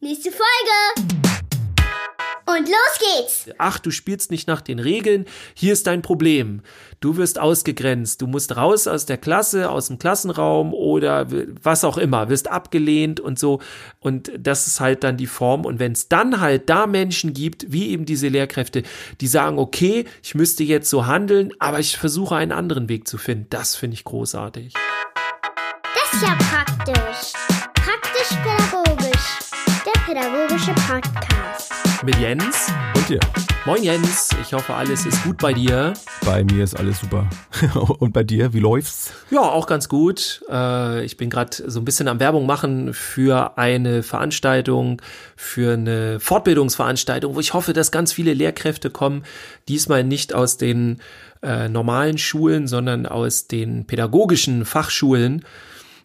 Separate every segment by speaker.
Speaker 1: Nächste Folge! Und los geht's!
Speaker 2: Ach, du spielst nicht nach den Regeln, hier ist dein Problem. Du wirst ausgegrenzt, du musst raus aus der Klasse, aus dem Klassenraum oder was auch immer, wirst abgelehnt und so. Und das ist halt dann die Form. Und wenn es dann halt da Menschen gibt, wie eben diese Lehrkräfte, die sagen, okay, ich müsste jetzt so handeln, aber ich versuche einen anderen Weg zu finden, das finde ich großartig.
Speaker 1: Das ist ja praktisch. Pädagogische Podcast.
Speaker 2: Mit Jens
Speaker 3: Und dir?
Speaker 2: Moin Jens, ich hoffe alles ist gut bei dir.
Speaker 3: Bei mir ist alles super. Und bei dir, wie läuft's?
Speaker 2: Ja, auch ganz gut. Äh, Ich bin gerade so ein bisschen am Werbung machen für eine Veranstaltung, für eine Fortbildungsveranstaltung, wo ich hoffe, dass ganz viele Lehrkräfte kommen. Diesmal nicht aus den äh, normalen Schulen, sondern aus den pädagogischen Fachschulen.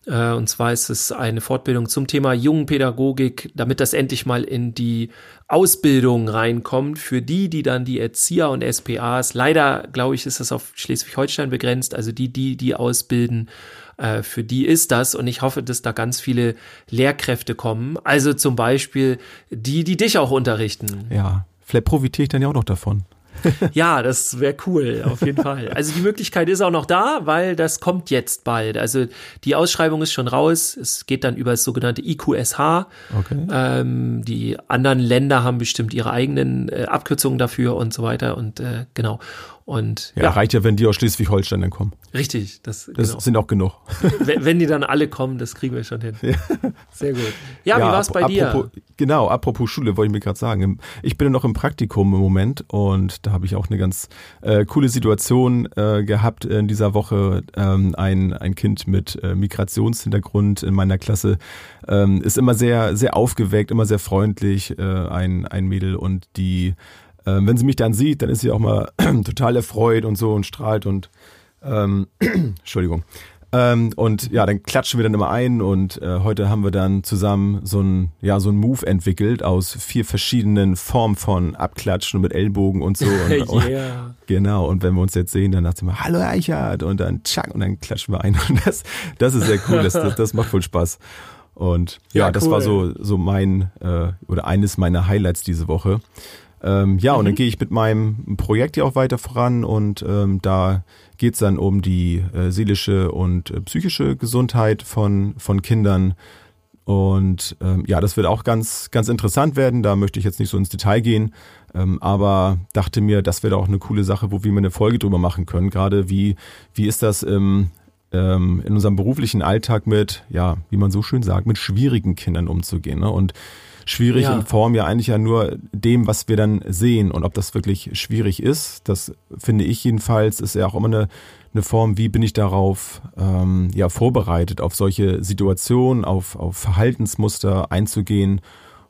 Speaker 2: Äh, Und zwar ist es eine Fortbildung zum Thema Jungenpädagogik, damit das endlich mal in die Ausbildung reinkommt für die, die dann die Erzieher und SPAs, leider glaube ich, ist das auf Schleswig-Holstein begrenzt, also die, die, die ausbilden, äh, für die ist das und ich hoffe, dass da ganz viele Lehrkräfte kommen, also zum Beispiel die, die dich auch unterrichten.
Speaker 3: Ja, vielleicht profitiere ich dann ja auch noch davon.
Speaker 2: Ja, das wäre cool, auf jeden Fall. Also die Möglichkeit ist auch noch da, weil das kommt jetzt bald. Also die Ausschreibung ist schon raus. Es geht dann über das sogenannte IQSH.
Speaker 3: Okay.
Speaker 2: Ähm, die anderen Länder haben bestimmt ihre eigenen äh, Abkürzungen dafür und so weiter. Und äh, genau. Und
Speaker 3: Ja, reicht ja, wenn die aus Schleswig-Holstein dann kommen.
Speaker 2: richtig. Das,
Speaker 3: Das
Speaker 2: genau.
Speaker 3: sind auch genug.
Speaker 2: wenn, wenn die dann alle kommen, das kriegen wir schon hin. Sehr gut. Ja, wie war's
Speaker 3: ap-
Speaker 2: bei dir?
Speaker 3: Genau, apropos Schule, wollte ich mir gerade sagen. Ich bin ja noch im Praktikum im Moment und da habe ich auch eine ganz äh, coole Situation äh, gehabt in dieser Woche. Ähm, ein, ein Kind mit äh, Migrationshintergrund in meiner Klasse ähm, ist immer sehr, sehr aufgeweckt, immer sehr freundlich, äh, ein, ein Mädel und die, äh, wenn sie mich dann sieht, dann ist sie auch mal total erfreut und so und strahlt und ähm, Entschuldigung. Ähm, und ja, dann klatschen wir dann immer ein und äh, heute haben wir dann zusammen so ein ja so ein Move entwickelt aus vier verschiedenen Formen von Abklatschen mit Ellbogen und so. Und, und,
Speaker 2: yeah.
Speaker 3: Genau. Und wenn wir uns jetzt sehen, dann sagt sie mal Hallo Eichert und dann tschack und dann klatschen wir ein und das das ist sehr cool. Das, das, das macht voll Spaß. Und ja,
Speaker 2: Ja,
Speaker 3: das
Speaker 2: cool.
Speaker 3: war so so mein äh, oder eines meiner Highlights diese Woche. Ähm, ja, und dann gehe ich mit meinem Projekt ja auch weiter voran und ähm, da geht's dann um die äh, seelische und äh, psychische Gesundheit von, von Kindern. Und ähm, ja, das wird auch ganz, ganz interessant werden. Da möchte ich jetzt nicht so ins Detail gehen, ähm, aber dachte mir, das wäre auch eine coole Sache, wo wir mal eine Folge drüber machen können. Gerade wie, wie ist das im, ähm, in unserem beruflichen Alltag mit, ja, wie man so schön sagt, mit schwierigen Kindern umzugehen. Ne? Und schwierig
Speaker 2: Ja.
Speaker 3: in Form ja eigentlich ja nur dem, was wir dann sehen. Und ob das wirklich schwierig ist, das finde ich jedenfalls, ist ja auch immer eine, eine Form, wie bin ich darauf ähm, ja vorbereitet, auf solche Situationen, auf, auf Verhaltensmuster einzugehen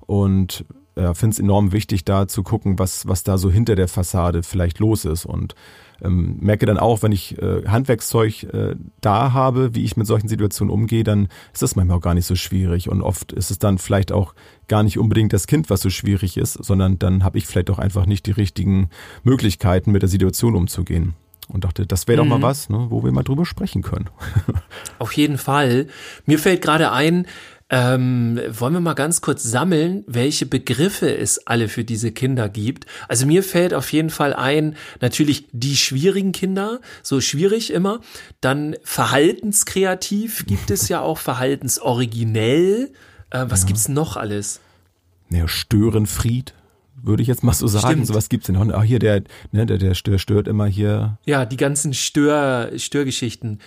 Speaker 3: und ja, finde es enorm wichtig, da zu gucken, was, was da so hinter der Fassade vielleicht los ist. Und ähm, merke dann auch, wenn ich äh, Handwerkszeug äh, da habe, wie ich mit solchen Situationen umgehe, dann ist das manchmal auch gar nicht so schwierig. Und oft ist es dann vielleicht auch gar nicht unbedingt das Kind, was so schwierig ist, sondern dann habe ich vielleicht auch einfach nicht die richtigen Möglichkeiten, mit der Situation umzugehen. Und dachte, das wäre doch mal was, ne, wo wir mal drüber sprechen können.
Speaker 2: Auf jeden Fall. Mir fällt gerade ein, ähm, wollen wir mal ganz kurz sammeln, welche Begriffe es alle für diese Kinder gibt. Also mir fällt auf jeden Fall ein, natürlich die schwierigen Kinder, so schwierig immer. Dann verhaltenskreativ gibt es ja auch, verhaltensoriginell. Äh, was gibt's noch alles?
Speaker 3: Ja, Störenfried, würde ich jetzt mal so sagen.
Speaker 2: Stimmt.
Speaker 3: Sowas gibt's denn auch. Ah, hier, der, ne, der, der stört, stört immer hier.
Speaker 2: Ja, die ganzen Stör, Störgeschichten.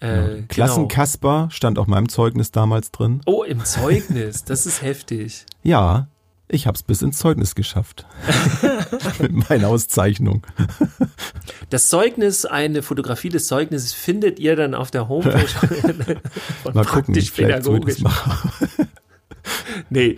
Speaker 2: Äh, genau.
Speaker 3: Klassenkasper stand auf meinem Zeugnis damals drin.
Speaker 2: Oh, im Zeugnis, das ist heftig.
Speaker 3: Ja, ich hab's bis ins Zeugnis geschafft. Mit meiner Auszeichnung.
Speaker 2: Das Zeugnis, eine Fotografie des Zeugnisses findet ihr dann auf der Homepage von
Speaker 3: Mal gucken, ich
Speaker 2: pädagogisch.
Speaker 3: mache.
Speaker 2: Nee,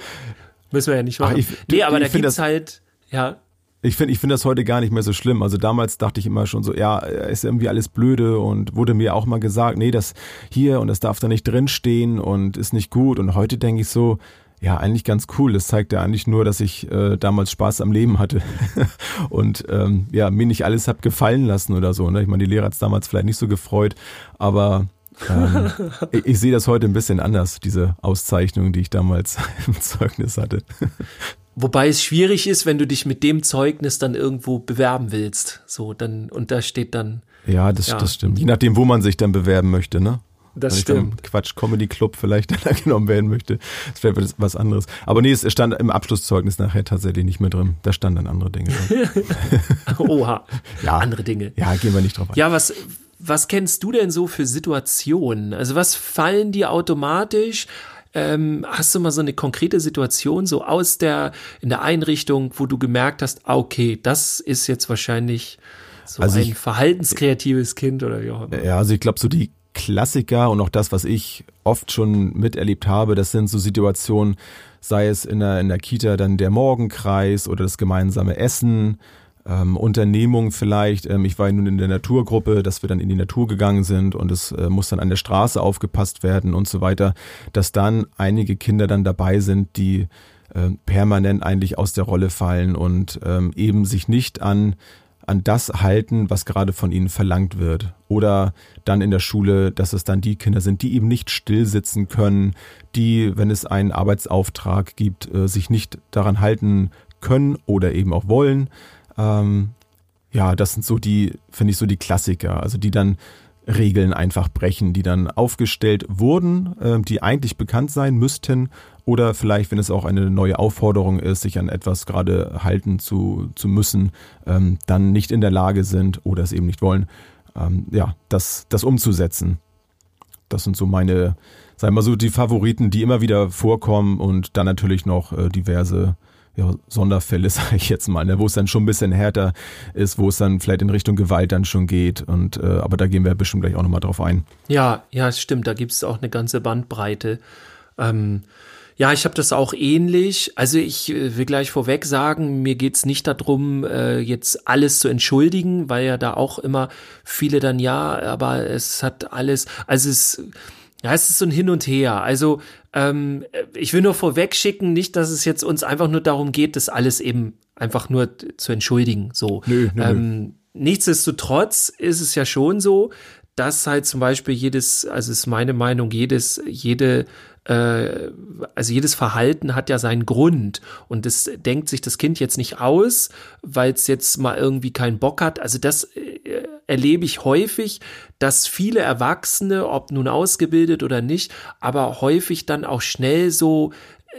Speaker 2: müssen wir ja nicht machen.
Speaker 3: Ach, ich-
Speaker 2: nee, aber
Speaker 3: ich
Speaker 2: da gibt's halt, ja,
Speaker 3: Ich finde ich finde das heute gar nicht mehr so schlimm. Also damals dachte ich immer schon so, ja, ist irgendwie alles blöde und wurde mir auch mal gesagt, nee, das hier und das darf da nicht drinstehen und ist nicht gut. Und heute denke ich so, ja, eigentlich ganz cool. Das zeigt ja eigentlich nur, dass ich äh, damals Spaß am Leben hatte und ähm, ja, mir nicht alles hab gefallen lassen oder so. Ne? Ich meine, die Lehrer hat's damals vielleicht nicht so gefreut, aber ähm, ich, ich sehe das heute ein bisschen anders, diese Auszeichnung, die ich damals im Zeugnis hatte.
Speaker 2: Wobei es schwierig ist, wenn du dich mit dem Zeugnis dann irgendwo bewerben willst. So, dann, und da steht dann.
Speaker 3: Ja, das, ja. das stimmt. Je nachdem, wo man sich dann bewerben möchte, ne?
Speaker 2: Das stimmt.
Speaker 3: Quatsch Comedy Club vielleicht genommen werden möchte. Das wäre was anderes. Aber nee, es stand im Abschlusszeugnis nachher tatsächlich nicht mehr drin. Da standen dann andere Dinge drin.
Speaker 2: Oha. ja. Andere Dinge.
Speaker 3: Ja, gehen wir nicht drauf ein.
Speaker 2: Ja, was, was kennst du denn so für Situationen? Also was fallen dir automatisch? Ähm, hast du mal so eine konkrete Situation so aus der in der Einrichtung, wo du gemerkt hast, ah, okay, das ist jetzt wahrscheinlich so also ein ich, verhaltenskreatives Kind oder wie auch immer.
Speaker 3: Ja, also ich glaube so die Klassiker und auch das, was ich oft schon miterlebt habe, das sind so Situationen, sei es in der, in der Kita dann der Morgenkreis oder das gemeinsame Essen, ähm, Unternehmung vielleicht. Ähm, ich war nun in der Naturgruppe, dass wir dann in die Natur gegangen sind und es äh, muss dann an der Straße aufgepasst werden und so weiter, dass dann einige Kinder dann dabei sind, die äh, permanent eigentlich aus der Rolle fallen und ähm, eben sich nicht an an das halten, was gerade von ihnen verlangt wird. Oder dann in der Schule, dass es dann die Kinder sind, die eben nicht still sitzen können, die, wenn es einen Arbeitsauftrag gibt, äh, sich nicht daran halten können oder eben auch wollen. Ähm, ja, das sind so die, finde ich, so die Klassiker, also die dann Regeln einfach brechen, die dann aufgestellt wurden, äh, die eigentlich bekannt sein müssten oder vielleicht, wenn es auch eine neue Aufforderung ist, sich an etwas gerade halten zu, zu müssen, ähm, dann nicht in der Lage sind oder es eben nicht wollen, ähm, ja, das, das umzusetzen. Das sind so meine, sagen wir mal so, die Favoriten, die immer wieder vorkommen und dann natürlich noch äh, diverse ja, Sonderfälle, sage ich jetzt mal, ne, wo es dann schon ein bisschen härter ist, wo es dann vielleicht in Richtung Gewalt dann schon geht. Und äh, aber da gehen wir bestimmt gleich auch nochmal drauf ein.
Speaker 2: Ja, ja, stimmt. Da gibt es auch eine ganze Bandbreite. Ähm, ja, ich habe das auch ähnlich. Also ich äh, will gleich vorweg sagen, mir geht's nicht darum, äh, jetzt alles zu entschuldigen, weil ja da auch immer viele dann ja, aber es hat alles, also es ja, es ist so ein Hin und Her. Also ähm, ich will nur vorweg schicken, nicht, dass es jetzt uns einfach nur darum geht, das alles eben einfach nur zu entschuldigen. So. Nö, nö, ähm, nichtsdestotrotz ist es ja schon so, dass halt zum Beispiel jedes, also ist meine Meinung, jedes, jede äh, also jedes Verhalten hat ja seinen Grund und das denkt sich das Kind jetzt nicht aus, weil es jetzt mal irgendwie keinen Bock hat. Also das äh, erlebe ich häufig, dass viele Erwachsene, ob nun ausgebildet oder nicht, aber häufig dann auch schnell so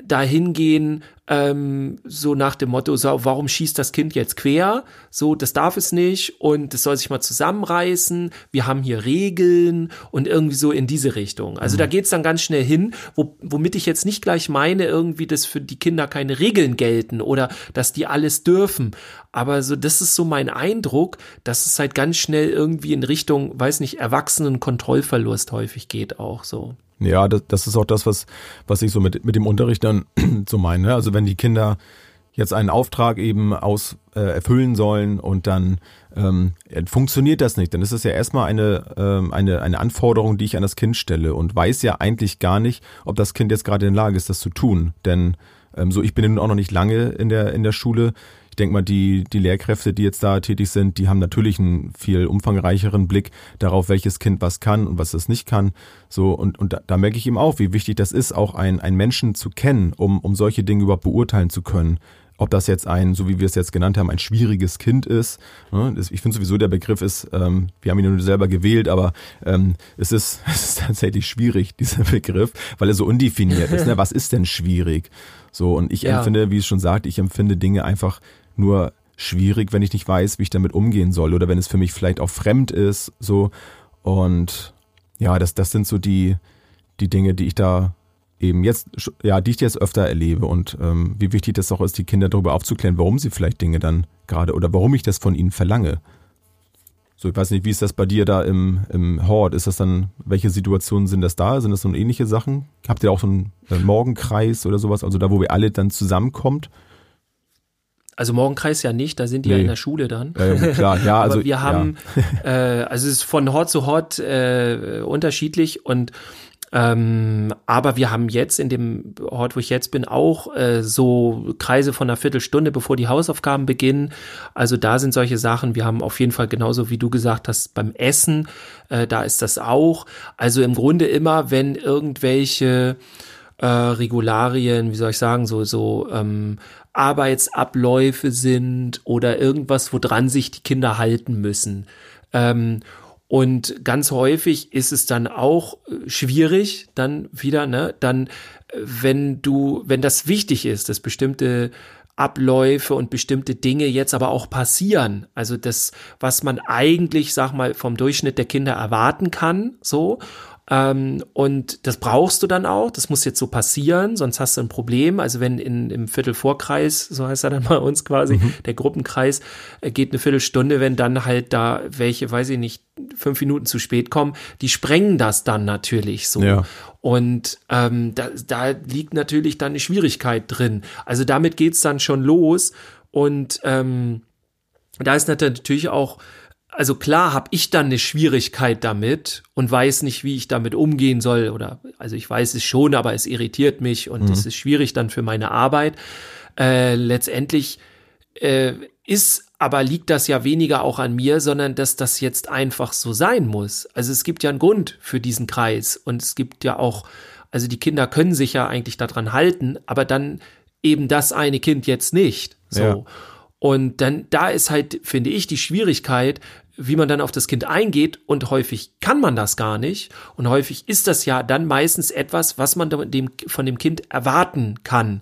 Speaker 2: dahin gehen, ähm, so nach dem Motto, so, warum schießt das Kind jetzt quer? So, das darf es nicht und es soll sich mal zusammenreißen. Wir haben hier Regeln und irgendwie so in diese Richtung. Also mhm. da geht's dann ganz schnell hin, wo, womit ich jetzt nicht gleich meine, irgendwie, dass für die Kinder keine Regeln gelten oder dass die alles dürfen. Aber so, das ist so mein Eindruck, dass es halt ganz schnell irgendwie in Richtung, weiß nicht, Erwachsenen-Kontrollverlust häufig geht auch so.
Speaker 3: Ja, das, das ist auch das, was, was ich so mit, mit dem Unterricht dann so meine. Ne? Also wenn die Kinder jetzt einen Auftrag eben aus äh, erfüllen sollen und dann ähm, funktioniert das nicht, dann ist es ja erstmal eine, ähm, eine, eine Anforderung, die ich an das Kind stelle und weiß ja eigentlich gar nicht, ob das Kind jetzt gerade in der Lage ist, das zu tun. Denn ähm, so, ich bin nun auch noch nicht lange in der, in der Schule ich denke mal, die, die Lehrkräfte, die jetzt da tätig sind, die haben natürlich einen viel umfangreicheren Blick darauf, welches Kind was kann und was es nicht kann. So, und, und da, da merke ich eben auch, wie wichtig das ist, auch ein, einen Menschen zu kennen, um, um solche Dinge überhaupt beurteilen zu können ob das jetzt ein, so wie wir es jetzt genannt haben, ein schwieriges Kind ist. Ne, ich finde sowieso, der Begriff ist, ähm, wir haben ihn nur selber gewählt, aber ähm, es, ist, es ist tatsächlich schwierig, dieser Begriff, weil er so undefiniert ist. Ne? Was ist denn schwierig? So, und ich ja. empfinde, wie es schon sagt, ich empfinde Dinge einfach nur schwierig, wenn ich nicht weiß, wie ich damit umgehen soll oder wenn es für mich vielleicht auch fremd ist, so. Und ja, das, das sind so die, die Dinge, die ich da eben jetzt, ja, die ich jetzt öfter erlebe und ähm, wie wichtig das auch ist, die Kinder darüber aufzuklären, warum sie vielleicht Dinge dann gerade oder warum ich das von ihnen verlange. So, ich weiß nicht, wie ist das bei dir da im, im Hort? Ist das dann, welche Situationen sind das da? Sind das so ähnliche Sachen? Habt ihr auch so einen Morgenkreis oder sowas? Also da, wo wir alle dann zusammenkommt?
Speaker 2: Also Morgenkreis ja nicht, da sind die nee. ja in der Schule dann.
Speaker 3: Ja, klar, ja, also
Speaker 2: Aber wir haben, ja. äh, also es ist von Hort zu Hort äh, unterschiedlich und Ähm, aber wir haben jetzt in dem Ort, wo ich jetzt bin, auch äh, so Kreise von einer Viertelstunde, bevor die Hausaufgaben beginnen. Also da sind solche Sachen. Wir haben auf jeden Fall genauso wie du gesagt hast beim Essen, äh, da ist das auch. Also im Grunde immer, wenn irgendwelche äh, Regularien, wie soll ich sagen, so so ähm, Arbeitsabläufe sind oder irgendwas, woran sich die Kinder halten müssen. Ähm, und ganz häufig ist es dann auch äh, schwierig, dann wieder, ne, dann, äh, wenn du, wenn das wichtig ist, dass bestimmte Abläufe und bestimmte Dinge jetzt aber auch passieren. Also das, was man eigentlich, sag mal, vom Durchschnitt der Kinder erwarten kann, so. Ähm, und das brauchst du dann auch. Das muss jetzt so passieren, sonst hast du ein Problem. Also wenn in, im Viertelvorkreis, so heißt er dann bei uns quasi, mhm. der Gruppenkreis, äh, geht eine Viertelstunde, wenn dann halt da welche, weiß ich nicht, fünf Minuten zu spät kommen, die sprengen das dann natürlich so. Ja. Und ähm, da, da liegt natürlich dann eine Schwierigkeit drin. Also damit geht's dann schon los. Und ähm, da ist natürlich auch also klar habe ich dann eine Schwierigkeit damit und weiß nicht, wie ich damit umgehen soll oder also ich weiß es schon, aber es irritiert mich und es mhm. ist schwierig dann für meine Arbeit. Äh, letztendlich äh, ist aber liegt das ja weniger auch an mir, sondern dass das jetzt einfach so sein muss. Also es gibt ja einen Grund für diesen Kreis und es gibt ja auch, also die Kinder können sich ja eigentlich daran halten, aber dann eben das eine Kind jetzt nicht. So. Ja. Und dann, da ist halt, finde ich, die Schwierigkeit, wie man dann auf das Kind eingeht und häufig kann man das gar nicht und häufig ist das ja dann meistens etwas, was man dem, von dem Kind erwarten kann.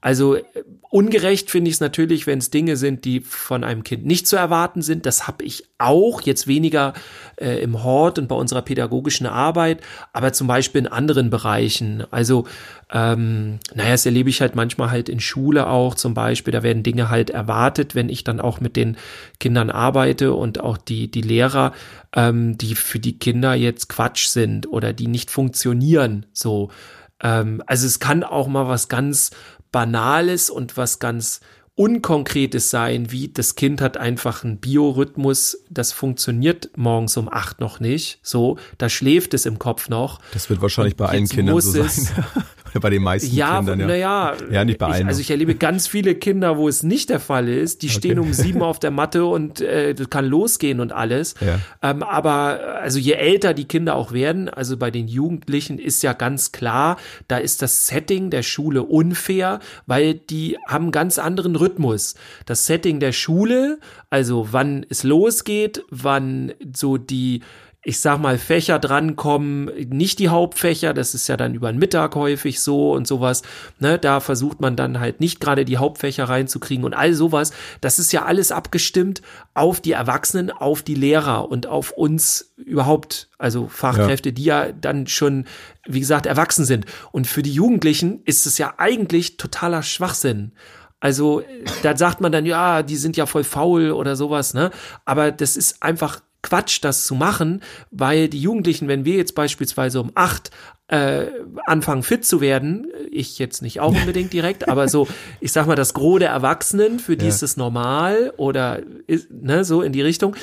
Speaker 2: Also äh, ungerecht finde ich es natürlich, wenn es Dinge sind, die von einem Kind nicht zu erwarten sind. Das habe ich auch, jetzt weniger äh, im Hort und bei unserer pädagogischen Arbeit, aber zum Beispiel in anderen Bereichen. Also, ähm, naja, das erlebe ich halt manchmal halt in Schule auch zum Beispiel. Da werden Dinge halt erwartet, wenn ich dann auch mit den Kindern arbeite und auch die, die Lehrer, ähm, die für die Kinder jetzt Quatsch sind oder die nicht funktionieren. So. Ähm, also es kann auch mal was ganz Banales und was ganz Unkonkretes sein, wie das Kind hat einfach einen Biorhythmus, das funktioniert morgens um acht noch nicht. So, da schläft es im Kopf noch.
Speaker 3: Das wird wahrscheinlich bei allen Kindern so sein. bei den meisten
Speaker 2: ja,
Speaker 3: Kindern,
Speaker 2: ja. Naja, ja, nicht bei allen. Ich, also ich erlebe ganz viele Kinder, wo es nicht der Fall ist. Die okay. stehen um sieben auf der Matte und äh, das kann losgehen und alles. Ja. Ähm, aber also je älter die Kinder auch werden, also bei den Jugendlichen ist ja ganz klar, da ist das Setting der Schule unfair, weil die haben einen ganz anderen Rhythmus. Das Setting der Schule, also wann es losgeht, wann so die ich sag mal, Fächer drankommen, nicht die Hauptfächer, das ist ja dann über den Mittag häufig so und sowas, ne, da versucht man dann halt nicht gerade die Hauptfächer reinzukriegen und all sowas, das ist ja alles abgestimmt auf die Erwachsenen, auf die Lehrer und auf uns überhaupt, also Fachkräfte, ja. die ja dann schon, wie gesagt, erwachsen sind. Und für die Jugendlichen ist es ja eigentlich totaler Schwachsinn. Also da sagt man dann, ja, die sind ja voll faul oder sowas, ne? Aber das ist einfach Quatsch, das zu machen, weil die Jugendlichen, wenn wir jetzt beispielsweise um acht äh, anfangen fit zu werden, ich jetzt nicht auch unbedingt direkt, aber so, ich sag mal, das Gros der Erwachsenen, für die ja. ist es normal oder ist, ne, so in die Richtung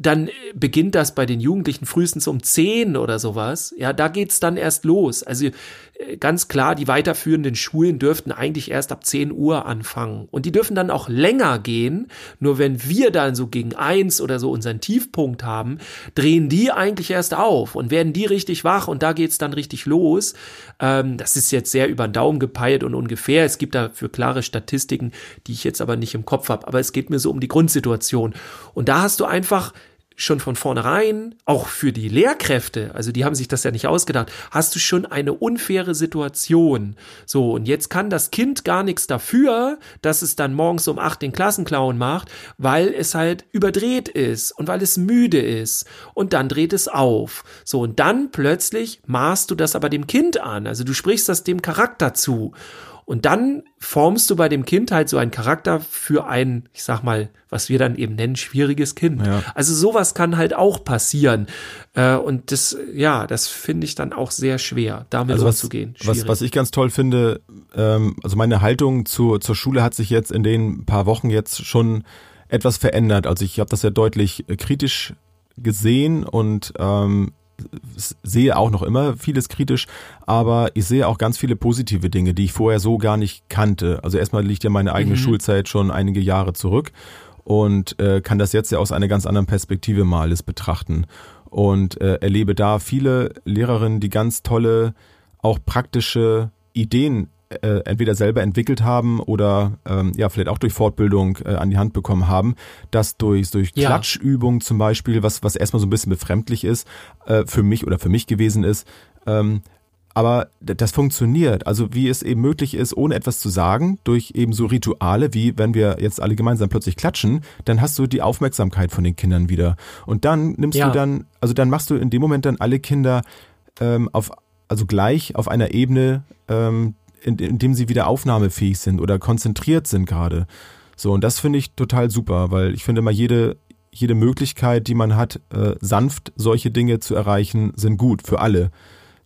Speaker 2: dann beginnt das bei den Jugendlichen frühestens um zehn oder sowas. Ja, da geht's dann erst los. Also ganz klar, die weiterführenden Schulen dürften eigentlich erst ab zehn Uhr anfangen. Und die dürfen dann auch länger gehen. Nur wenn wir dann so gegen eins oder so unseren Tiefpunkt haben, drehen die eigentlich erst auf und werden die richtig wach und da geht's dann richtig los. Ähm, das ist jetzt sehr über den Daumen gepeilt und ungefähr. Es gibt dafür klare Statistiken, die ich jetzt aber nicht im Kopf habe. Aber es geht mir so um die Grundsituation. Und da hast du einfach schon von vornherein, auch für die Lehrkräfte, also die haben sich das ja nicht ausgedacht, hast du schon eine unfaire Situation. So, und jetzt kann das Kind gar nichts dafür, dass es dann morgens um acht den Klassenclown macht, weil es halt überdreht ist und weil es müde ist. Und dann dreht es auf. So, und dann plötzlich maßt du das aber dem Kind an. Also du sprichst das dem Charakter zu. Und dann formst du bei dem Kind halt so einen Charakter für ein, ich sag mal, was wir dann eben nennen, schwieriges Kind. Ja. Also sowas kann halt auch passieren. Äh, und das, ja, das finde ich dann auch sehr schwer, damit also umzugehen.
Speaker 3: Was, was ich ganz toll finde, ähm, also meine Haltung zu, zur Schule hat sich jetzt in den paar Wochen jetzt schon etwas verändert. Also ich habe das ja deutlich kritisch gesehen und ähm, sehe auch noch immer vieles kritisch, aber ich sehe auch ganz viele positive Dinge, die ich vorher so gar nicht kannte. Also erstmal liegt ja meine eigene mhm. Schulzeit schon einige Jahre zurück und äh, kann das jetzt ja aus einer ganz anderen Perspektive mal alles betrachten und äh, erlebe da viele Lehrerinnen, die ganz tolle, auch praktische Ideen äh, entweder selber entwickelt haben oder ähm, ja vielleicht auch durch Fortbildung äh, an die Hand bekommen haben, dass durch durch ja. Klatschübungen zum Beispiel, was was erstmal so ein bisschen befremdlich ist äh, für mich oder für mich gewesen ist, ähm, aber das funktioniert. Also wie es eben möglich ist, ohne etwas zu sagen, durch eben so Rituale, wie wenn wir jetzt alle gemeinsam plötzlich klatschen, dann hast du die Aufmerksamkeit von den Kindern wieder. Und dann nimmst ja. du dann, also dann machst du in dem Moment dann alle Kinder ähm, auf, also gleich auf einer Ebene, ähm, in, in dem sie wieder aufnahmefähig sind oder konzentriert sind gerade. So, und das finde ich total super, weil ich finde mal jede, jede Möglichkeit, die man hat, äh, sanft solche Dinge zu erreichen, sind gut für alle.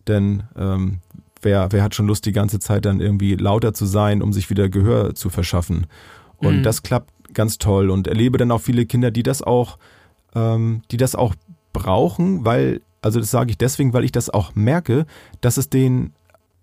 Speaker 3: Denn ähm, wer, wer hat schon Lust, die ganze Zeit dann irgendwie lauter zu sein, um sich wieder Gehör zu verschaffen? Und mhm. das klappt ganz toll und erlebe dann auch viele Kinder, die das auch, ähm, die das auch brauchen, weil, also das sage ich deswegen, weil ich das auch merke, dass es denen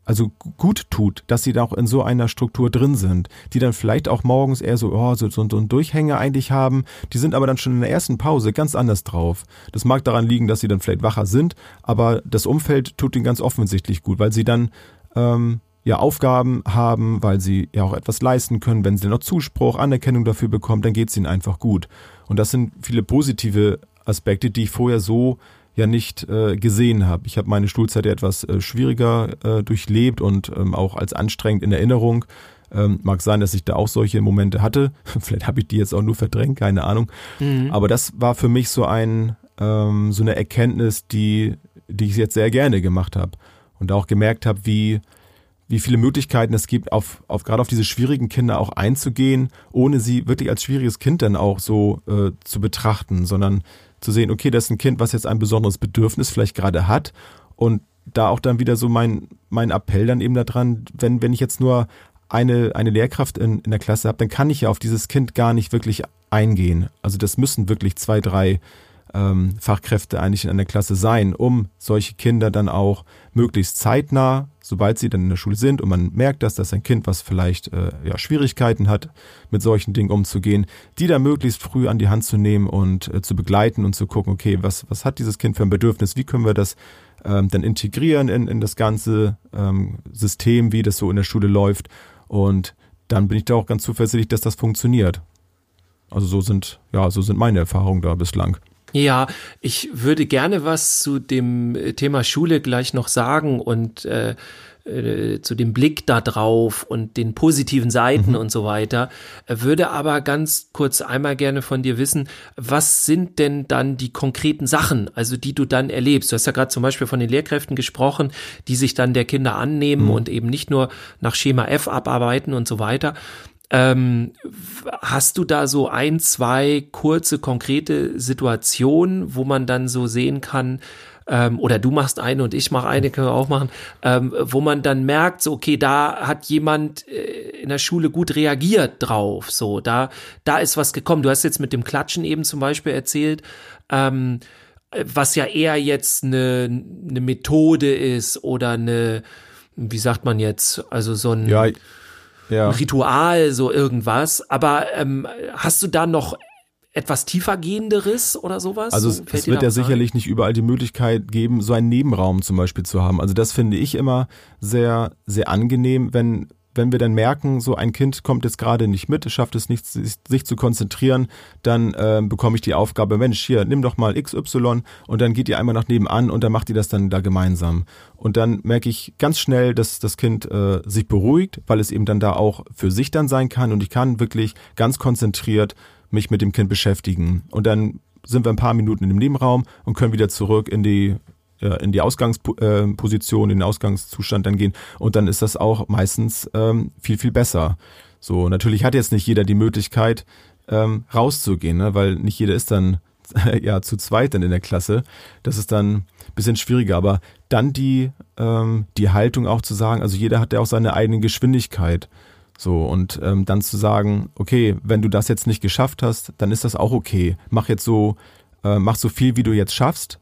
Speaker 3: also gut tut, dass sie da auch in so einer Struktur drin sind, die dann vielleicht auch morgens eher so, oh, so, so, so einen Durchhänger eigentlich haben, die sind aber dann schon in der ersten Pause ganz anders drauf. Das mag daran liegen, dass sie dann vielleicht wacher sind, aber das Umfeld tut ihnen ganz offensichtlich gut, weil sie dann ähm, ja Aufgaben haben, weil sie ja auch etwas leisten können, wenn sie noch Zuspruch, Anerkennung dafür bekommen, dann geht es ihnen einfach gut. Und das sind viele positive Aspekte, die ich vorher so ja nicht äh, gesehen habe. Ich habe meine Schulzeit ja etwas äh, schwieriger äh, durchlebt und ähm, auch als anstrengend in Erinnerung. Ähm, mag sein, dass ich da auch solche Momente hatte. Vielleicht habe ich die jetzt auch nur verdrängt, keine Ahnung. Mhm. Aber das war für mich so ein ähm, so eine Erkenntnis, die die ich jetzt sehr gerne gemacht habe und auch gemerkt habe, wie wie viele Möglichkeiten es gibt, auf, auf gerade auf diese schwierigen Kinder auch einzugehen, ohne sie wirklich als schwieriges Kind dann auch so äh, zu betrachten, sondern zu sehen, okay, das ist ein Kind, was jetzt ein besonderes Bedürfnis vielleicht gerade hat und da auch dann wieder so mein, mein Appell dann eben daran, wenn, wenn ich jetzt nur eine, eine Lehrkraft in, in der Klasse habe, dann kann ich ja auf dieses Kind gar nicht wirklich eingehen. Also das müssen wirklich zwei, drei ähm, Fachkräfte eigentlich in einer Klasse sein, um solche Kinder dann auch möglichst zeitnah, sobald sie dann in der Schule sind und man merkt, dass das ein Kind, was vielleicht äh, ja, Schwierigkeiten hat, mit solchen Dingen umzugehen, die dann möglichst früh an die Hand zu nehmen und äh, zu begleiten und zu gucken, okay, was, was hat dieses Kind für ein Bedürfnis, wie können wir das ähm, dann integrieren in, in das ganze ähm, System, wie das so in der Schule läuft und dann bin ich da auch ganz zuversichtlich, dass das funktioniert. Also so sind, ja, so sind meine Erfahrungen da bislang.
Speaker 2: Ja, ich würde gerne was zu dem Thema Schule gleich noch sagen und äh, äh, zu dem Blick da drauf und den positiven Seiten mhm. und so weiter. Würde aber ganz kurz einmal gerne von dir wissen, was sind denn dann die konkreten Sachen, also die du dann erlebst? Du hast ja gerade zum Beispiel von den Lehrkräften gesprochen, die sich dann der Kinder annehmen mhm. und eben nicht nur nach Schema F abarbeiten und so weiter. Ähm, hast du da so ein, zwei kurze, konkrete Situationen, wo man dann so sehen kann, ähm, oder du machst eine und ich mache eine, können wir auch machen, ähm, wo man dann merkt, so, okay, da hat jemand äh, in der Schule gut reagiert drauf, so, da, da ist was gekommen. Du hast jetzt mit dem Klatschen eben zum Beispiel erzählt, ähm, was ja eher jetzt eine, eine Methode ist oder eine, wie sagt man jetzt, also so ein,
Speaker 3: ja,
Speaker 2: ja. ein Ritual, so irgendwas. Aber ähm, hast du da noch etwas tiefergehenderes oder sowas?
Speaker 3: Also es, es wird ja sicherlich nicht überall die Möglichkeit geben, so einen Nebenraum zum Beispiel zu haben. Also das finde ich immer sehr, sehr angenehm, wenn wenn wir dann merken, so ein Kind kommt jetzt gerade nicht mit, schafft es nicht, sich, sich zu konzentrieren, dann äh, bekomme ich die Aufgabe, Mensch, hier, nimm doch mal XY und dann geht ihr einmal nach nebenan und dann macht ihr das dann da gemeinsam. Und dann merke ich ganz schnell, dass das Kind äh, sich beruhigt, weil es eben dann da auch für sich dann sein kann und ich kann wirklich ganz konzentriert mich mit dem Kind beschäftigen. Und dann sind wir ein paar Minuten in dem Nebenraum und können wieder zurück in die äh, in die Ausgangsposition, in den Ausgangszustand dann gehen und dann ist das auch meistens ähm, viel, viel besser. So, natürlich hat jetzt nicht jeder die Möglichkeit, ähm, rauszugehen, ne? weil nicht jeder ist dann ja zu zweit dann in der Klasse. Das ist dann ein bisschen schwieriger, aber dann die, ähm, die Haltung auch zu sagen, also jeder hat ja auch seine eigene Geschwindigkeit. So, und ähm, dann zu sagen, okay, wenn du das jetzt nicht geschafft hast, dann ist das auch okay. Mach jetzt so, äh, mach so viel, wie du jetzt schaffst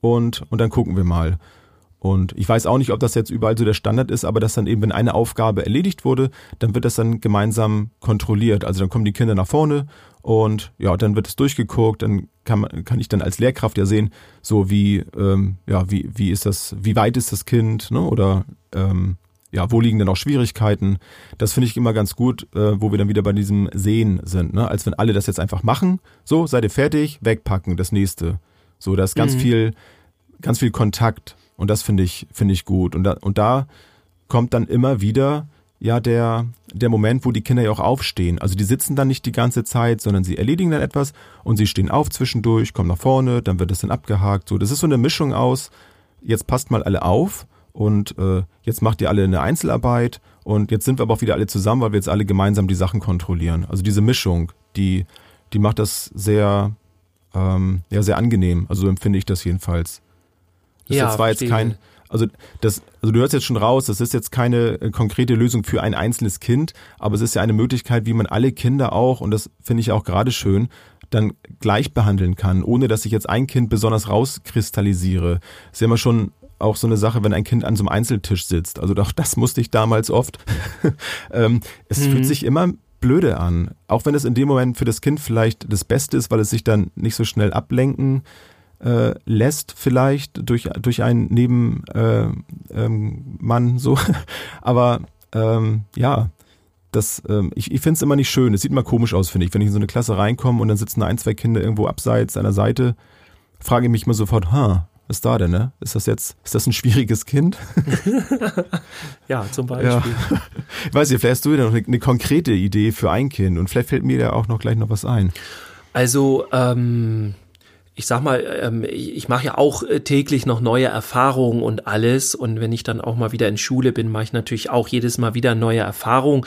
Speaker 3: und, und dann gucken wir mal. Und ich weiß auch nicht, ob das jetzt überall so der Standard ist, aber dass dann eben, wenn eine Aufgabe erledigt wurde, dann wird das dann gemeinsam kontrolliert. Also dann kommen die Kinder nach vorne und ja, dann wird es durchgeguckt, dann kann, man, kann ich dann als Lehrkraft ja sehen, so wie, ähm, ja, wie, wie ist das, wie weit ist das Kind, ne? Oder ähm, ja, wo liegen denn auch Schwierigkeiten? Das finde ich immer ganz gut, äh, wo wir dann wieder bei diesem Sehen sind, ne? Als wenn alle das jetzt einfach machen, so, seid ihr fertig, wegpacken, das nächste. So, da ist ganz mhm. viel, ganz viel Kontakt und das finde ich, finde ich gut. Und da, und da kommt dann immer wieder ja der, der Moment, wo die Kinder ja auch aufstehen. Also die sitzen dann nicht die ganze Zeit, sondern sie erledigen dann etwas und sie stehen auf zwischendurch, kommen nach vorne, dann wird das dann abgehakt. So, das ist so eine Mischung aus, jetzt passt mal alle auf und äh, jetzt macht ihr alle eine Einzelarbeit und jetzt sind wir aber auch wieder alle zusammen, weil wir jetzt alle gemeinsam die Sachen kontrollieren. Also diese Mischung, die, die macht das sehr, ähm, ja, sehr angenehm. Also so empfinde ich das jedenfalls. Das ja, zwar jetzt kein, also das, also du hörst jetzt schon raus, das ist jetzt keine äh, konkrete Lösung für ein einzelnes Kind, aber es ist ja eine Möglichkeit, wie man alle Kinder auch, und das finde ich auch gerade schön, dann gleich behandeln kann, ohne dass ich jetzt ein Kind besonders rauskristallisiere. ist ja immer schon auch so eine Sache, wenn ein Kind an so einem Einzeltisch sitzt. Also doch, das musste ich damals oft. ähm, es mhm. fühlt sich immer blöde an. Auch wenn es in dem Moment für das Kind vielleicht das Beste ist, weil es sich dann nicht so schnell ablenken äh, lässt, vielleicht durch, durch einen Nebenmann äh, ähm, so. Aber ähm, ja, das, ähm, ich, ich finde es immer nicht schön. Es sieht immer komisch aus, finde ich. Wenn ich in so eine Klasse reinkomme und dann sitzen ein, zwei Kinder irgendwo abseits einer Seite, frage ich mich mal sofort, ha, was ist da denn, ne? Ist das jetzt, ist das ein schwieriges Kind?
Speaker 2: ja, zum Beispiel. Ja.
Speaker 3: Ich weiß nicht, vielleicht hast du wieder noch eine, eine, konkrete Idee für ein Kind und vielleicht fällt mir da auch noch gleich noch was ein.
Speaker 2: Also, ähm, ich sag mal, ähm, ich mache ja auch äh, täglich noch neue Erfahrungen und alles. Und wenn ich dann auch mal wieder in Schule bin, mache ich natürlich auch jedes Mal wieder neue Erfahrungen.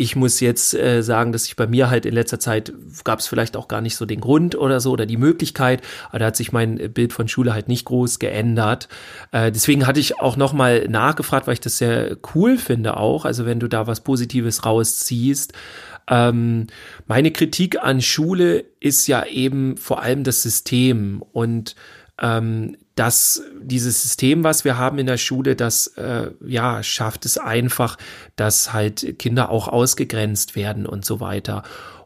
Speaker 2: Ich muss jetzt äh, sagen, dass ich bei mir halt in letzter Zeit gab es vielleicht auch gar nicht so den Grund oder so oder die Möglichkeit, aber da hat sich mein Bild von Schule halt nicht groß geändert. Äh, deswegen hatte ich auch noch mal nachgefragt, weil ich das sehr cool finde auch. Also wenn du da was Positives rausziehst. Ähm, meine Kritik an Schule ist ja eben vor allem das System und ähm, dass dieses System, was wir haben in der Schule, das äh, ja schafft es einfach, dass halt Kinder auch ausgegrenzt werden und so weiter.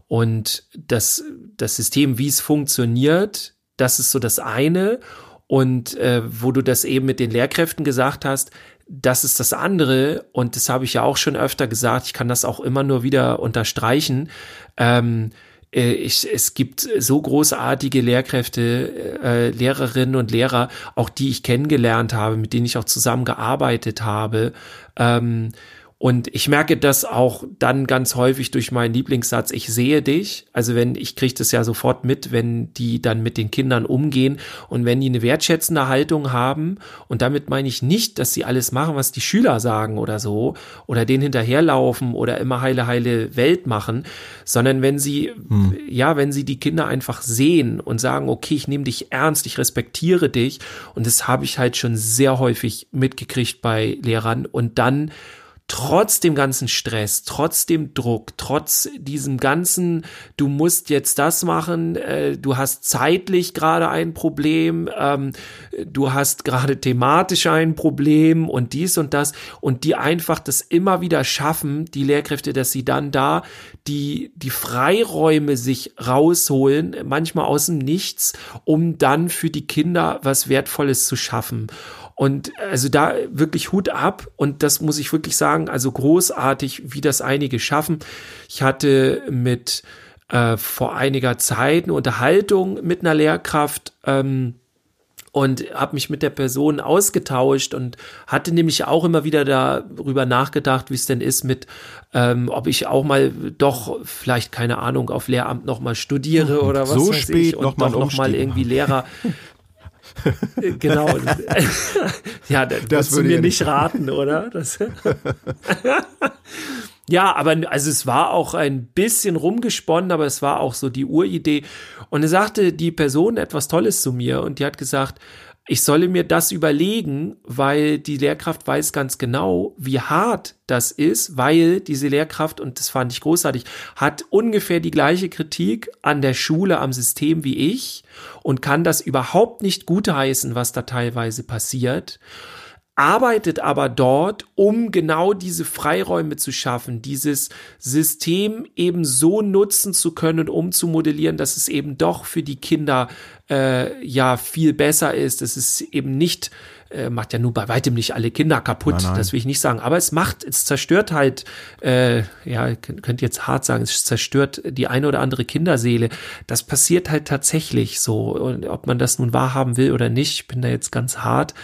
Speaker 2: Und das, das System, wie es funktioniert, das ist so das eine. Und äh, wo du das eben mit den Lehrkräften gesagt hast, das ist das andere, und das habe ich ja auch schon öfter gesagt, ich kann das auch immer nur wieder unterstreichen. Ähm, äh, ich, es gibt so großartige Lehrkräfte, äh, Lehrerinnen und Lehrer, auch die ich kennengelernt habe, mit denen ich auch zusammengearbeitet habe. Ähm, und ich merke das auch dann ganz häufig durch meinen Lieblingssatz, ich sehe dich. Also wenn, ich kriege das ja sofort mit, wenn die dann mit den Kindern umgehen und wenn die eine wertschätzende Haltung haben. Und damit meine ich nicht, dass sie alles machen, was die Schüler sagen oder so, oder denen hinterherlaufen oder immer heile, heile Welt machen, sondern wenn sie, hm. ja, wenn sie die Kinder einfach sehen und sagen, okay, ich nehme dich ernst, ich respektiere dich. Und das habe ich halt schon sehr häufig mitgekriegt bei Lehrern. Und dann trotz dem ganzen Stress, trotz dem Druck, trotz diesem ganzen, du musst jetzt das machen, äh, du hast zeitlich gerade ein Problem, ähm, du hast gerade thematisch ein Problem und dies und das und die einfach das immer wieder schaffen, die Lehrkräfte, dass sie dann da die, die Freiräume sich rausholen, manchmal aus dem Nichts, um dann für die Kinder was Wertvolles zu schaffen. Und also da wirklich Hut ab. Und das muss ich wirklich sagen, also großartig, wie das einige schaffen. Ich hatte mit äh, vor einiger Zeit eine Unterhaltung mit einer Lehrkraft ähm, und habe mich mit der Person ausgetauscht und hatte nämlich auch immer wieder darüber nachgedacht, wie es denn ist mit, ähm, ob ich auch mal doch vielleicht keine Ahnung auf Lehramt noch mal studiere oder was
Speaker 3: so weiß spät ich und
Speaker 2: noch mal, noch mal irgendwie Lehrer genau. ja, das, das würdest du mir nicht raten, oder? Das ja, aber also es war auch ein bisschen rumgesponnen, aber es war auch so die Uridee. Und er sagte die Person etwas Tolles zu mir und die hat gesagt, ich solle mir das überlegen, weil die Lehrkraft weiß ganz genau, wie hart das ist, weil diese Lehrkraft, und das fand ich großartig, hat ungefähr die gleiche Kritik an der Schule, am System wie ich und kann das überhaupt nicht gutheißen, was da teilweise passiert arbeitet aber dort, um genau diese Freiräume zu schaffen, dieses System eben so nutzen zu können und umzumodellieren, dass es eben doch für die Kinder äh, ja viel besser ist. Es ist eben nicht äh, macht ja nur bei weitem nicht alle Kinder kaputt, nein, nein. das will ich nicht sagen. Aber es macht, es zerstört halt, äh, ja, könnt jetzt hart sagen, es zerstört die eine oder andere Kinderseele. Das passiert halt tatsächlich so. Und ob man das nun wahrhaben will oder nicht, ich bin da jetzt ganz hart.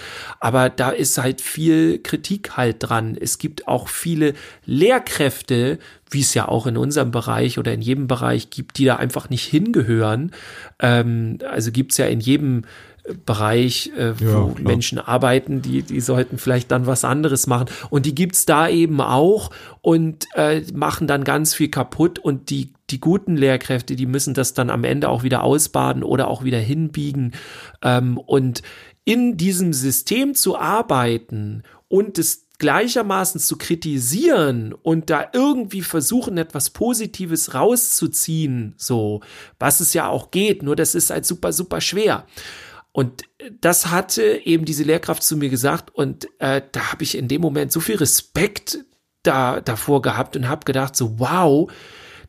Speaker 2: Aber da ist halt viel Kritik halt dran. Es gibt auch viele Lehrkräfte, wie es ja auch in unserem Bereich oder in jedem Bereich gibt, die da einfach nicht hingehören. Ähm, also gibt's ja in jedem Bereich, äh, wo ja, Menschen arbeiten, die, die sollten vielleicht dann was anderes machen. Und die gibt's da eben auch und äh, machen dann ganz viel kaputt und die, die guten Lehrkräfte, die müssen das dann am Ende auch wieder ausbaden oder auch wieder hinbiegen. Ähm, und in diesem System zu arbeiten und es gleichermaßen zu kritisieren und da irgendwie versuchen, etwas Positives rauszuziehen, so, was es ja auch geht, nur das ist halt super, super schwer. Und das hatte eben diese Lehrkraft zu mir gesagt und äh, da habe ich in dem Moment so viel Respekt da davor gehabt und habe gedacht so wow,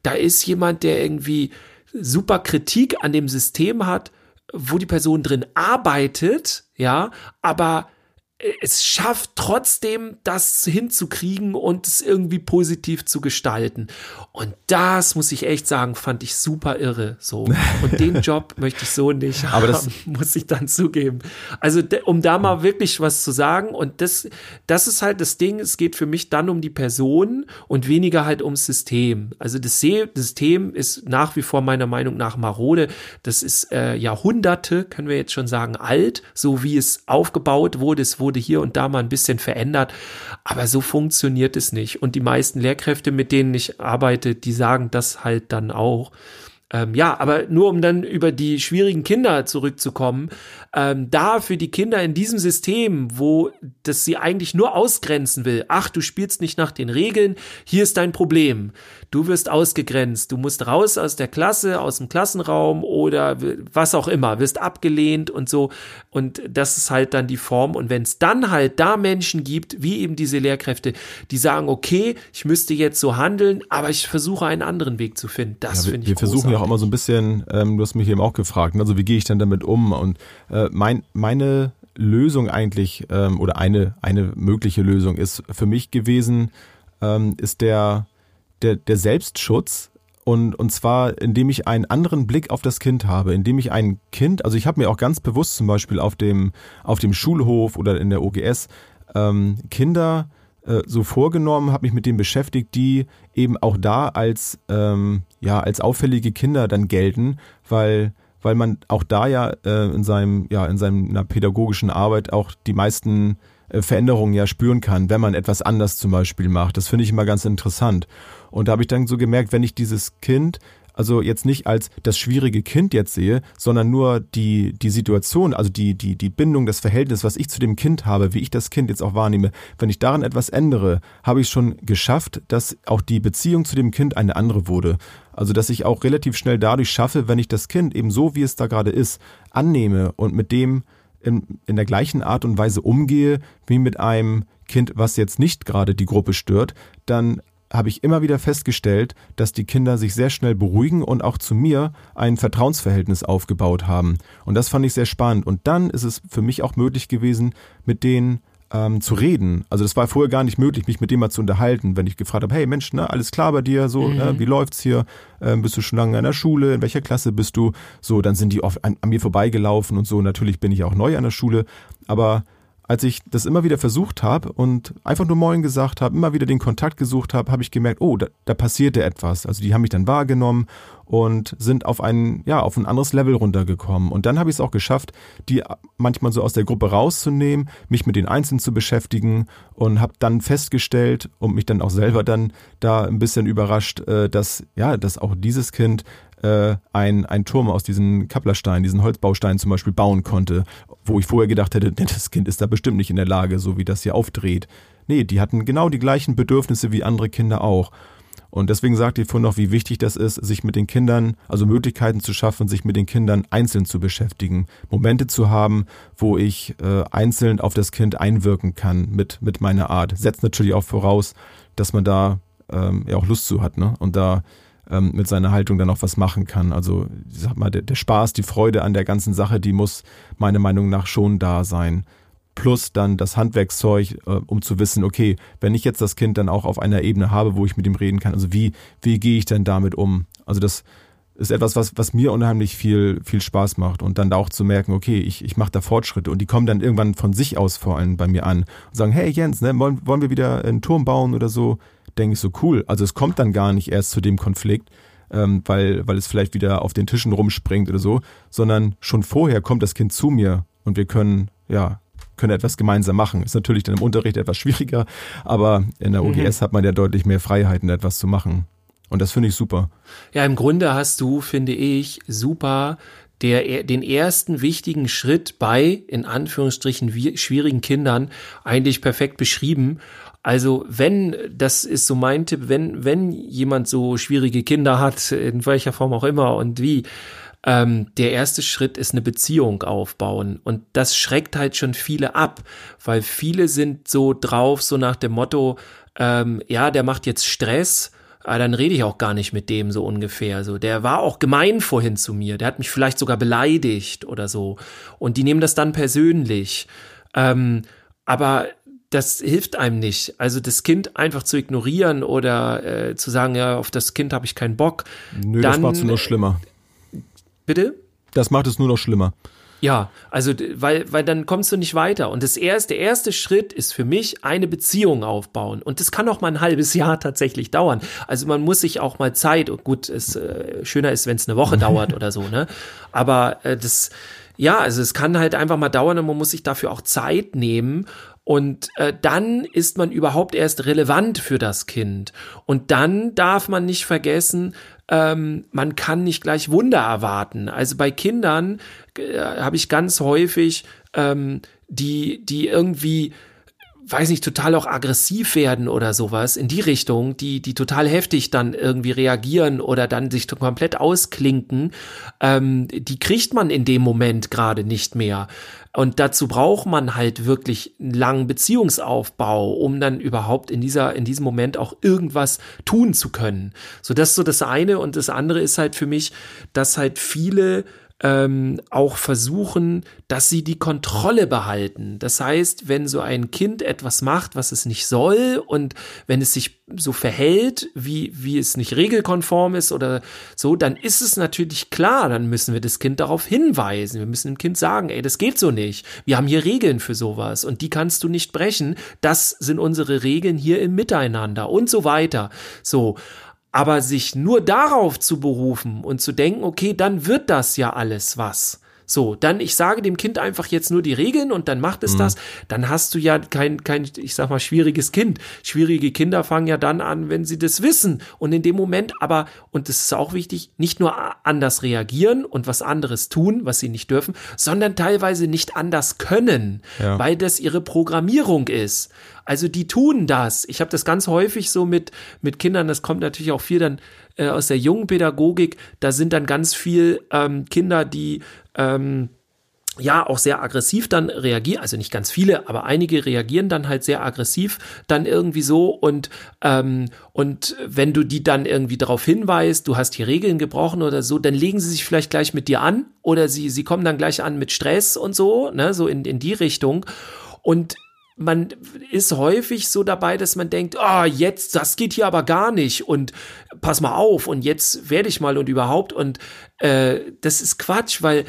Speaker 2: da ist jemand, der irgendwie super Kritik an dem System hat, wo die Person drin arbeitet, ja, aber es schafft trotzdem, das hinzukriegen und es irgendwie positiv zu gestalten. Und das muss ich echt sagen, fand ich super irre. So. Und den Job möchte ich so nicht
Speaker 3: Aber haben, das
Speaker 2: muss ich dann zugeben. Also, um da mal wirklich was zu sagen. Und das, das ist halt das Ding. Es geht für mich dann um die Person und weniger halt ums System. Also, das System ist nach wie vor meiner Meinung nach marode. Das ist äh, Jahrhunderte, können wir jetzt schon sagen, alt, so wie es aufgebaut wurde. Es wurde wurde hier und da mal ein bisschen verändert, aber so funktioniert es nicht. Und die meisten Lehrkräfte, mit denen ich arbeite, die sagen das halt dann auch. Ähm, ja, aber nur um dann über die schwierigen Kinder zurückzukommen, ähm, da für die Kinder in diesem System, wo das sie eigentlich nur ausgrenzen will, ach, du spielst nicht nach den Regeln, hier ist dein Problem. Du wirst ausgegrenzt, du musst raus aus der Klasse, aus dem Klassenraum oder was auch immer, wirst abgelehnt und so. Und das ist halt dann die Form. Und wenn es dann halt da Menschen gibt, wie eben diese Lehrkräfte, die sagen, okay, ich müsste jetzt so handeln, aber ich versuche einen anderen Weg zu finden. Das ja, finde ich
Speaker 3: Wir großartig. versuchen ja auch immer so ein bisschen, ähm, du hast mich eben auch gefragt, ne, also wie gehe ich denn damit um? Und äh, mein, meine Lösung eigentlich ähm, oder eine, eine mögliche Lösung ist für mich gewesen, ähm, ist der, der, der Selbstschutz. Und, und zwar, indem ich einen anderen Blick auf das Kind habe, indem ich ein Kind, also ich habe mir auch ganz bewusst zum Beispiel auf dem, auf dem Schulhof oder in der OGS ähm, Kinder äh, so vorgenommen, habe mich mit denen beschäftigt, die eben auch da als, ähm, ja, als auffällige Kinder dann gelten, weil weil man auch da ja äh, in seinem ja in seiner pädagogischen Arbeit auch die meisten äh, Veränderungen ja spüren kann, wenn man etwas anders zum Beispiel macht. Das finde ich immer ganz interessant. Und da habe ich dann so gemerkt, wenn ich dieses Kind also jetzt nicht als das schwierige Kind jetzt sehe, sondern nur die, die Situation, also die, die, die Bindung, das Verhältnis, was ich zu dem Kind habe, wie ich das Kind jetzt auch wahrnehme. Wenn ich daran etwas ändere, habe ich schon geschafft, dass auch die Beziehung zu dem Kind eine andere wurde. Also, dass ich auch relativ schnell dadurch schaffe, wenn ich das Kind eben so, wie es da gerade ist, annehme und mit dem in, in der gleichen Art und Weise umgehe, wie mit einem Kind, was jetzt nicht gerade die Gruppe stört, dann habe ich immer wieder festgestellt, dass die Kinder sich sehr schnell beruhigen und auch zu mir ein Vertrauensverhältnis aufgebaut haben. Und das fand ich sehr spannend. Und dann ist es für mich auch möglich gewesen, mit denen ähm, zu reden. Also das war vorher gar nicht möglich, mich mit dem mal zu unterhalten, wenn ich gefragt habe, hey Mensch, ne, alles klar bei dir, so, mhm. ne, wie läuft's hier? Ähm, bist du schon lange in der Schule? In welcher Klasse bist du? So, dann sind die oft an, an mir vorbeigelaufen und so. Natürlich bin ich auch neu an der Schule, aber als ich das immer wieder versucht habe und einfach nur Moin gesagt habe, immer wieder den Kontakt gesucht habe, habe ich gemerkt, oh, da, da passierte etwas. Also die haben mich dann wahrgenommen und sind auf ein, ja, auf ein anderes Level runtergekommen. Und dann habe ich es auch geschafft, die manchmal so aus der Gruppe rauszunehmen, mich mit den Einzelnen zu beschäftigen und habe dann festgestellt und mich dann auch selber dann da ein bisschen überrascht, äh, dass, ja, dass auch dieses Kind äh, ein, ein Turm aus diesen Kapplersteinen, diesen Holzbausteinen zum Beispiel bauen konnte, wo ich vorher gedacht hätte, das Kind ist da bestimmt nicht in der Lage, so wie das hier aufdreht. Nee, die hatten genau die gleichen Bedürfnisse wie andere Kinder auch. Und deswegen sagte ich vorhin noch, wie wichtig das ist, sich mit den Kindern, also Möglichkeiten zu schaffen, sich mit den Kindern einzeln zu beschäftigen. Momente zu haben, wo ich äh, einzeln auf das Kind einwirken kann mit, mit meiner Art. Setzt natürlich auch voraus, dass man da ähm, ja auch Lust zu hat, ne? Und da ähm, mit seiner Haltung dann auch was machen kann. Also, ich sag mal, der, der Spaß, die Freude an der ganzen Sache, die muss meiner Meinung nach schon da sein plus dann das Handwerkszeug, äh, um zu wissen, okay, wenn ich jetzt das Kind dann auch auf einer Ebene habe, wo ich mit ihm reden kann, also wie, wie gehe ich denn damit um? Also das ist etwas, was, was mir unheimlich viel, viel Spaß macht und dann da auch zu merken, okay, ich, ich mache da Fortschritte und die kommen dann irgendwann von sich aus vor allem bei mir an und sagen, hey Jens, ne, wollen, wollen wir wieder einen Turm bauen oder so? Denke ich so, cool. Also es kommt dann gar nicht erst zu dem Konflikt, ähm, weil, weil es vielleicht wieder auf den Tischen rumspringt oder so, sondern schon vorher kommt das Kind zu mir und wir können, ja, können etwas gemeinsam machen. Ist natürlich dann im Unterricht etwas schwieriger, aber in der OGS mhm. hat man ja deutlich mehr Freiheiten, etwas zu machen. Und das finde ich super.
Speaker 2: Ja, im Grunde hast du, finde ich, super der, den ersten wichtigen Schritt bei, in Anführungsstrichen, schwierigen Kindern eigentlich perfekt beschrieben. Also wenn, das ist so mein Tipp, wenn, wenn jemand so schwierige Kinder hat, in welcher Form auch immer und wie, ähm, der erste Schritt ist eine Beziehung aufbauen. Und das schreckt halt schon viele ab, weil viele sind so drauf, so nach dem Motto, ähm, ja, der macht jetzt Stress, aber dann rede ich auch gar nicht mit dem so ungefähr. So, der war auch gemein vorhin zu mir, der hat mich vielleicht sogar beleidigt oder so. Und die nehmen das dann persönlich. Ähm, aber das hilft einem nicht. Also das Kind einfach zu ignorieren oder äh, zu sagen, ja, auf das Kind habe ich keinen Bock.
Speaker 3: Nö, dann, das macht's nur schlimmer.
Speaker 2: Bitte?
Speaker 3: Das macht es nur noch schlimmer.
Speaker 2: Ja, also weil weil dann kommst du nicht weiter und das erste der erste Schritt ist für mich eine Beziehung aufbauen und das kann auch mal ein halbes Jahr tatsächlich dauern. Also man muss sich auch mal Zeit und gut, es äh, schöner ist, wenn es eine Woche dauert oder so, ne? Aber äh, das ja, also es kann halt einfach mal dauern und man muss sich dafür auch Zeit nehmen und äh, dann ist man überhaupt erst relevant für das Kind. Und dann darf man nicht vergessen, ähm, man kann nicht gleich Wunder erwarten. Also bei Kindern äh, habe ich ganz häufig ähm, die, die irgendwie weiß nicht, total auch aggressiv werden oder sowas in die Richtung, die, die total heftig dann irgendwie reagieren oder dann sich komplett ausklinken, ähm, die kriegt man in dem Moment gerade nicht mehr. Und dazu braucht man halt wirklich einen langen Beziehungsaufbau, um dann überhaupt in dieser, in diesem Moment auch irgendwas tun zu können. So, das ist so das eine. Und das andere ist halt für mich, dass halt viele ähm, auch versuchen, dass sie die Kontrolle behalten. Das heißt, wenn so ein Kind etwas macht, was es nicht soll und wenn es sich so verhält, wie, wie es nicht regelkonform ist oder so, dann ist es natürlich klar, dann müssen wir das Kind darauf hinweisen. Wir müssen dem Kind sagen, ey, das geht so nicht. Wir haben hier Regeln für sowas und die kannst du nicht brechen. Das sind unsere Regeln hier im Miteinander und so weiter. So. Aber sich nur darauf zu berufen und zu denken, okay, dann wird das ja alles was. So, dann ich sage dem Kind einfach jetzt nur die Regeln und dann macht es mhm. das, dann hast du ja kein, kein, ich sag mal, schwieriges Kind. Schwierige Kinder fangen ja dann an, wenn sie das wissen. Und in dem Moment aber, und das ist auch wichtig, nicht nur anders reagieren und was anderes tun, was sie nicht dürfen, sondern teilweise nicht anders können, ja. weil das ihre Programmierung ist. Also die tun das. Ich habe das ganz häufig so mit, mit Kindern, das kommt natürlich auch viel dann äh, aus der jungen Pädagogik, da sind dann ganz viel ähm, Kinder, die ähm, ja auch sehr aggressiv dann reagieren, also nicht ganz viele, aber einige reagieren dann halt sehr aggressiv dann irgendwie so und ähm, und wenn du die dann irgendwie darauf hinweist, du hast die Regeln gebrochen oder so, dann legen sie sich vielleicht gleich mit dir an oder sie sie kommen dann gleich an mit Stress und so, ne, so in in die Richtung und man ist häufig so dabei, dass man denkt, ah, oh, jetzt, das geht hier aber gar nicht und pass mal auf und jetzt werde ich mal und überhaupt und äh, das ist Quatsch, weil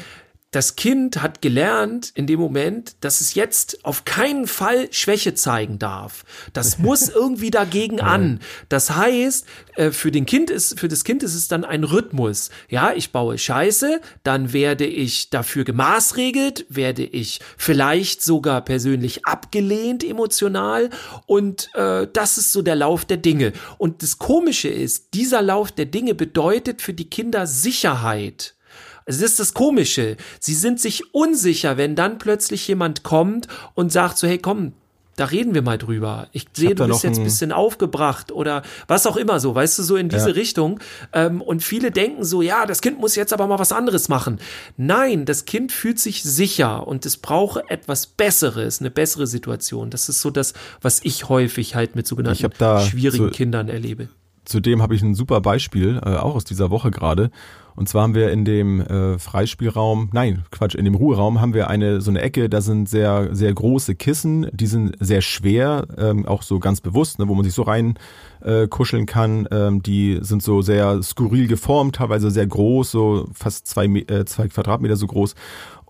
Speaker 2: das Kind hat gelernt in dem Moment, dass es jetzt auf keinen Fall Schwäche zeigen darf. Das muss irgendwie dagegen an. Das heißt, äh, für den Kind ist, für das Kind ist es dann ein Rhythmus. Ja, ich baue Scheiße, dann werde ich dafür gemaßregelt, werde ich vielleicht sogar persönlich abgelehnt emotional und äh, das ist so der Lauf der Dinge. Und das Komische ist, dieser Lauf der Dinge bedeutet für die Kinder Sicherheit. Es ist das Komische. Sie sind sich unsicher, wenn dann plötzlich jemand kommt und sagt so, hey, komm, da reden wir mal drüber. Ich sehe, du bist jetzt ein bisschen aufgebracht oder was auch immer so, weißt du, so in diese
Speaker 3: Ja.
Speaker 2: Richtung. Ähm, und viele denken so, ja, das Kind muss jetzt aber mal was anderes machen. Nein, das Kind fühlt sich sicher und es brauche etwas Besseres, eine bessere Situation. Das ist so das, was ich häufig halt mit sogenannten schwierigen
Speaker 3: so-
Speaker 2: Kindern erlebe.
Speaker 3: Zudem habe ich ein super Beispiel, äh, auch aus dieser Woche gerade. Und zwar haben wir in dem äh, Freispielraum, nein, Quatsch, in dem Ruheraum haben wir eine so eine Ecke, da sind sehr, sehr große Kissen, die sind sehr schwer, ähm, auch so ganz bewusst, ne, wo man sich so rein äh, kuscheln kann. Ähm, die sind so sehr skurril geformt, teilweise sehr groß, so fast zwei, äh, zwei Quadratmeter so groß.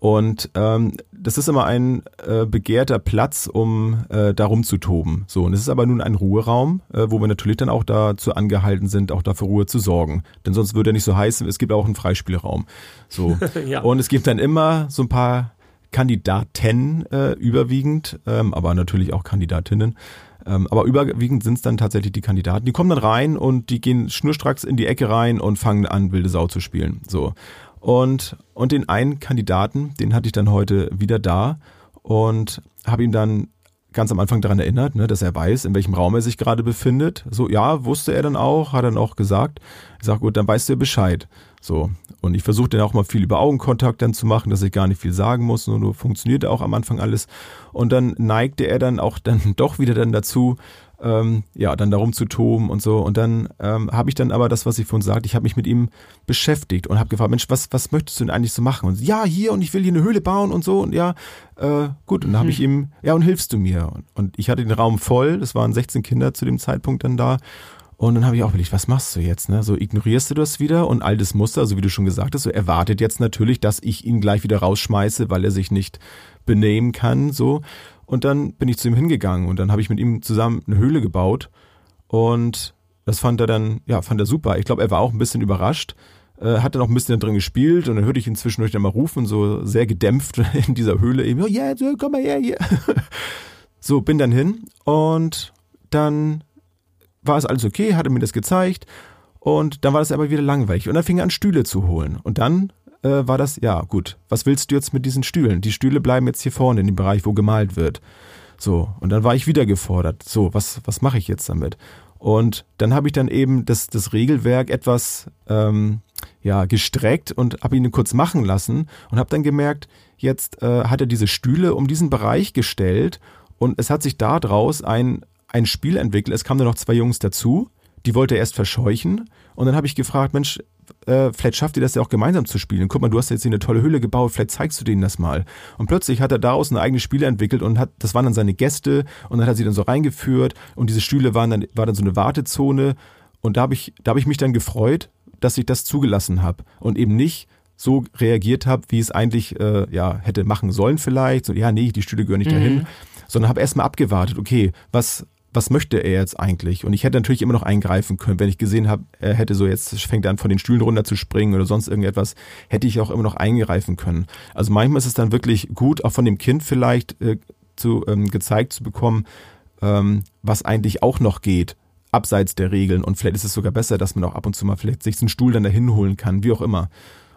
Speaker 3: Und ähm, das ist immer ein äh, begehrter Platz, um äh, da rumzutoben. So, und es ist aber nun ein Ruheraum, äh, wo wir natürlich dann auch dazu angehalten sind, auch dafür Ruhe zu sorgen. Denn sonst würde er nicht so heißen, es gibt auch einen Freispielraum. So.
Speaker 2: Ja.
Speaker 3: Und es gibt dann immer so ein paar Kandidaten äh, überwiegend, ähm, aber natürlich auch Kandidatinnen. Ähm, aber überwiegend sind es dann tatsächlich die Kandidaten. Die kommen dann rein und die gehen schnurstracks in die Ecke rein und fangen an, wilde Sau zu spielen. So. Und, und den einen Kandidaten, den hatte ich dann heute wieder da und habe ihm dann ganz am Anfang daran erinnert, ne, dass er weiß, in welchem Raum er sich gerade befindet. So, ja, wusste er dann auch, hat er dann auch gesagt. Ich sag, gut, dann weißt du ja Bescheid. So. Und ich versuche dann auch mal viel über Augenkontakt dann zu machen, dass ich gar nicht viel sagen muss. Und nur funktionierte auch am Anfang alles. Und dann neigte er dann auch dann doch wieder dann dazu, ähm, ja, dann darum zu toben und so. Und dann ähm, habe ich dann aber das, was ich vorhin sagte, ich habe mich mit ihm beschäftigt und habe gefragt, Mensch, was, was möchtest du denn eigentlich so machen? Und ja, hier und ich will hier eine Höhle bauen und so und ja, äh, gut. Und dann habe ich ihm, ja, und hilfst du mir? Und, und ich hatte den Raum voll, das waren 16 Kinder zu dem Zeitpunkt dann da. Und dann habe ich auch überlegt, was machst du jetzt? Ne? So ignorierst du das wieder und altes Muster, so wie du schon gesagt hast, so erwartet jetzt natürlich, dass ich ihn gleich wieder rausschmeiße, weil er sich nicht benehmen kann, so. Und dann bin ich zu ihm hingegangen und dann habe ich mit ihm zusammen eine Höhle gebaut und das fand er dann, ja, fand er super. Ich glaube, er war auch ein bisschen überrascht, äh, hat dann auch ein bisschen drin gespielt und dann hörte ich ihn zwischendurch dann mal rufen, so sehr gedämpft in dieser Höhle eben, oh, so, komm mal her hier. so, bin dann hin und dann war es alles okay, hatte mir das gezeigt und dann war das aber wieder langweilig und dann fing er an Stühle zu holen und dann äh, war das, ja gut, was willst du jetzt mit diesen Stühlen? Die Stühle bleiben jetzt hier vorne in dem Bereich, wo gemalt wird. So, und dann war ich wieder gefordert. So, was, was mache ich jetzt damit? Und dann habe ich dann eben das, das Regelwerk etwas ähm, ja, gestreckt und habe ihn kurz machen lassen und habe dann gemerkt, jetzt äh, hat er diese Stühle um diesen Bereich gestellt und es hat sich daraus ein, ein Spiel entwickelt. Es kamen dann noch zwei Jungs dazu, die wollte er erst verscheuchen und dann habe ich gefragt, Mensch, äh, vielleicht schafft ihr das ja auch gemeinsam zu spielen. Guck mal, du hast jetzt hier eine tolle Höhle gebaut, vielleicht zeigst du denen das mal. Und plötzlich hat er daraus eine eigene Spiele entwickelt und hat, das waren dann seine Gäste und dann hat er sie dann so reingeführt und diese Stühle waren dann, war dann so eine Wartezone und da habe ich, da habe ich mich dann gefreut, dass ich das zugelassen habe und eben nicht so reagiert habe, wie es eigentlich äh, ja hätte machen sollen vielleicht. So, ja, nee, die Stühle gehören nicht dahin, sondern habe erstmal abgewartet, okay, was was möchte er jetzt eigentlich? Und ich hätte natürlich immer noch eingreifen können, wenn ich gesehen habe, er hätte so jetzt fängt er an von den Stühlen runter zu springen oder sonst irgendetwas, hätte ich auch immer noch eingreifen können. Also manchmal ist es dann wirklich gut, auch von dem Kind vielleicht äh, zu ähm, gezeigt zu bekommen, ähm, was eigentlich auch noch geht abseits der Regeln und vielleicht ist es sogar besser, dass man auch ab und zu mal vielleicht sich einen Stuhl dann dahin holen kann, wie auch immer.